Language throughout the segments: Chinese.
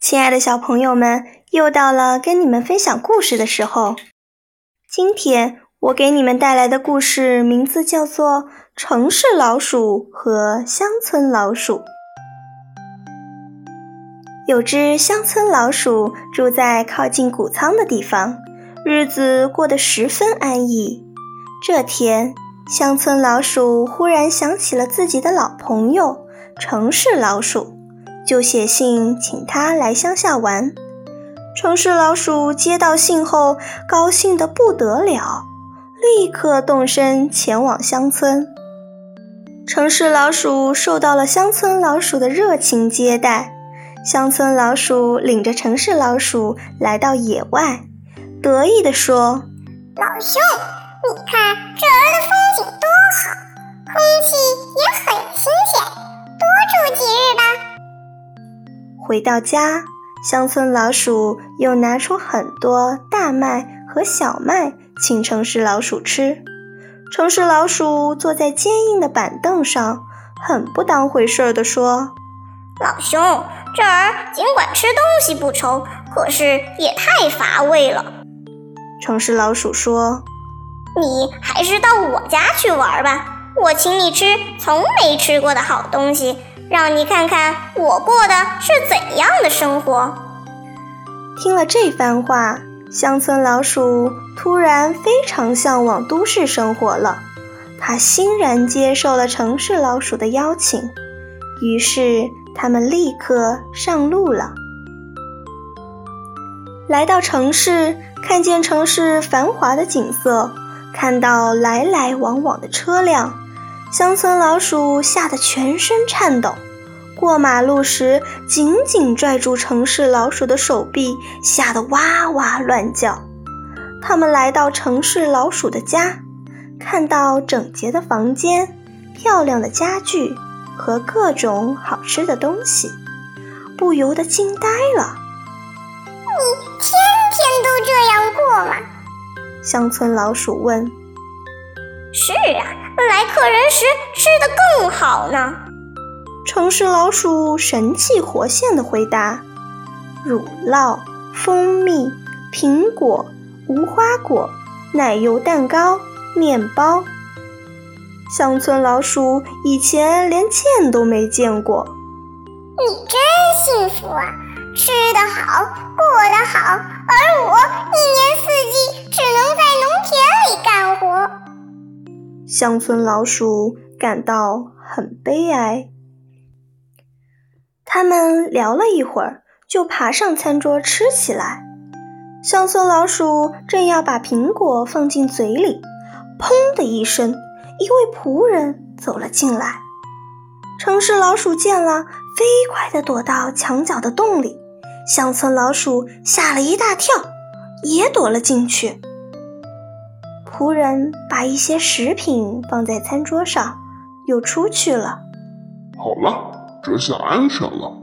亲爱的小朋友们，又到了跟你们分享故事的时候。今天我给你们带来的故事名字叫做《城市老鼠和乡村老鼠》。有只乡村老鼠住在靠近谷仓的地方，日子过得十分安逸。这天，乡村老鼠忽然想起了自己的老朋友城市老鼠。就写信请他来乡下玩。城市老鼠接到信后，高兴得不得了，立刻动身前往乡村。城市老鼠受到了乡村老鼠的热情接待，乡村老鼠领着城市老鼠来到野外，得意地说：“老兄，你看这儿的风景多好，空气也很新鲜，多住几日。”回到家，乡村老鼠又拿出很多大麦和小麦请城市老鼠吃。城市老鼠坐在坚硬的板凳上，很不当回事儿地说：“老兄，这儿尽管吃东西不愁，可是也太乏味了。”城市老鼠说：“你还是到我家去玩吧，我请你吃从没吃过的好东西。”让你看看我过的是怎样的生活。听了这番话，乡村老鼠突然非常向往都市生活了。它欣然接受了城市老鼠的邀请，于是他们立刻上路了。来到城市，看见城市繁华的景色，看到来来往往的车辆。乡村老鼠吓得全身颤抖，过马路时紧紧拽住城市老鼠的手臂，吓得哇哇乱叫。他们来到城市老鼠的家，看到整洁的房间、漂亮的家具和各种好吃的东西，不由得惊呆了。你天天都这样过吗？乡村老鼠问。是啊。来客人时吃的更好呢。城市老鼠神气活现地回答：“乳酪、蜂蜜、苹果、无花果、奶油蛋糕、面包。”乡村老鼠以前连见都没见过。你真幸福啊，吃得好，过得好，乡村老鼠感到很悲哀。他们聊了一会儿，就爬上餐桌吃起来。乡村老鼠正要把苹果放进嘴里，砰的一声，一位仆人走了进来。城市老鼠见了，飞快地躲到墙角的洞里。乡村老鼠吓了一大跳，也躲了进去。仆人把一些食品放在餐桌上，又出去了。好了，这下安全了。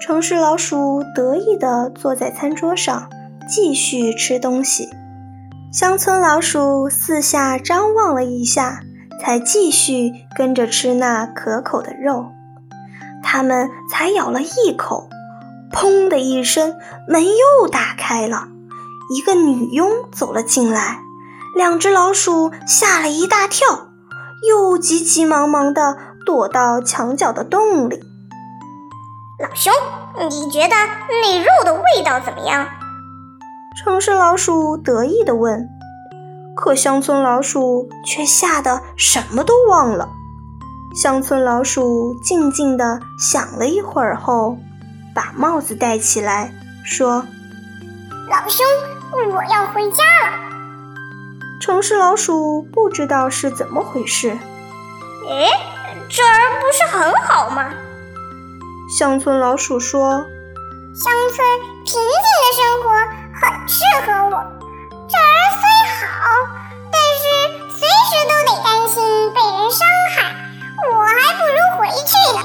城市老鼠得意地坐在餐桌上，继续吃东西。乡村老鼠四下张望了一下，才继续跟着吃那可口的肉。他们才咬了一口，砰的一声，门又打开了，一个女佣走了进来。两只老鼠吓了一大跳，又急急忙忙地躲到墙角的洞里。老兄，你觉得那肉的味道怎么样？城市老鼠得意地问。可乡村老鼠却吓得什么都忘了。乡村老鼠静静地想了一会儿后，把帽子戴起来，说：“老兄，我要回家了。”城市老鼠不知道是怎么回事。哎，这儿不是很好吗？乡村老鼠说：“乡村平静的生活很适合我。这儿虽好，但是随时都得担心被人伤害，我还不如回去呢。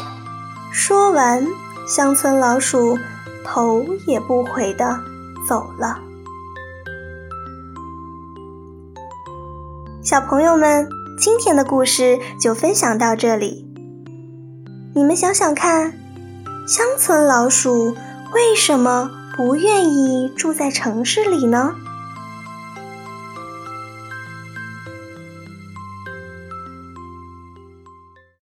说完，乡村老鼠头也不回的走了。小朋友们，今天的故事就分享到这里。你们想想看，乡村老鼠为什么不愿意住在城市里呢？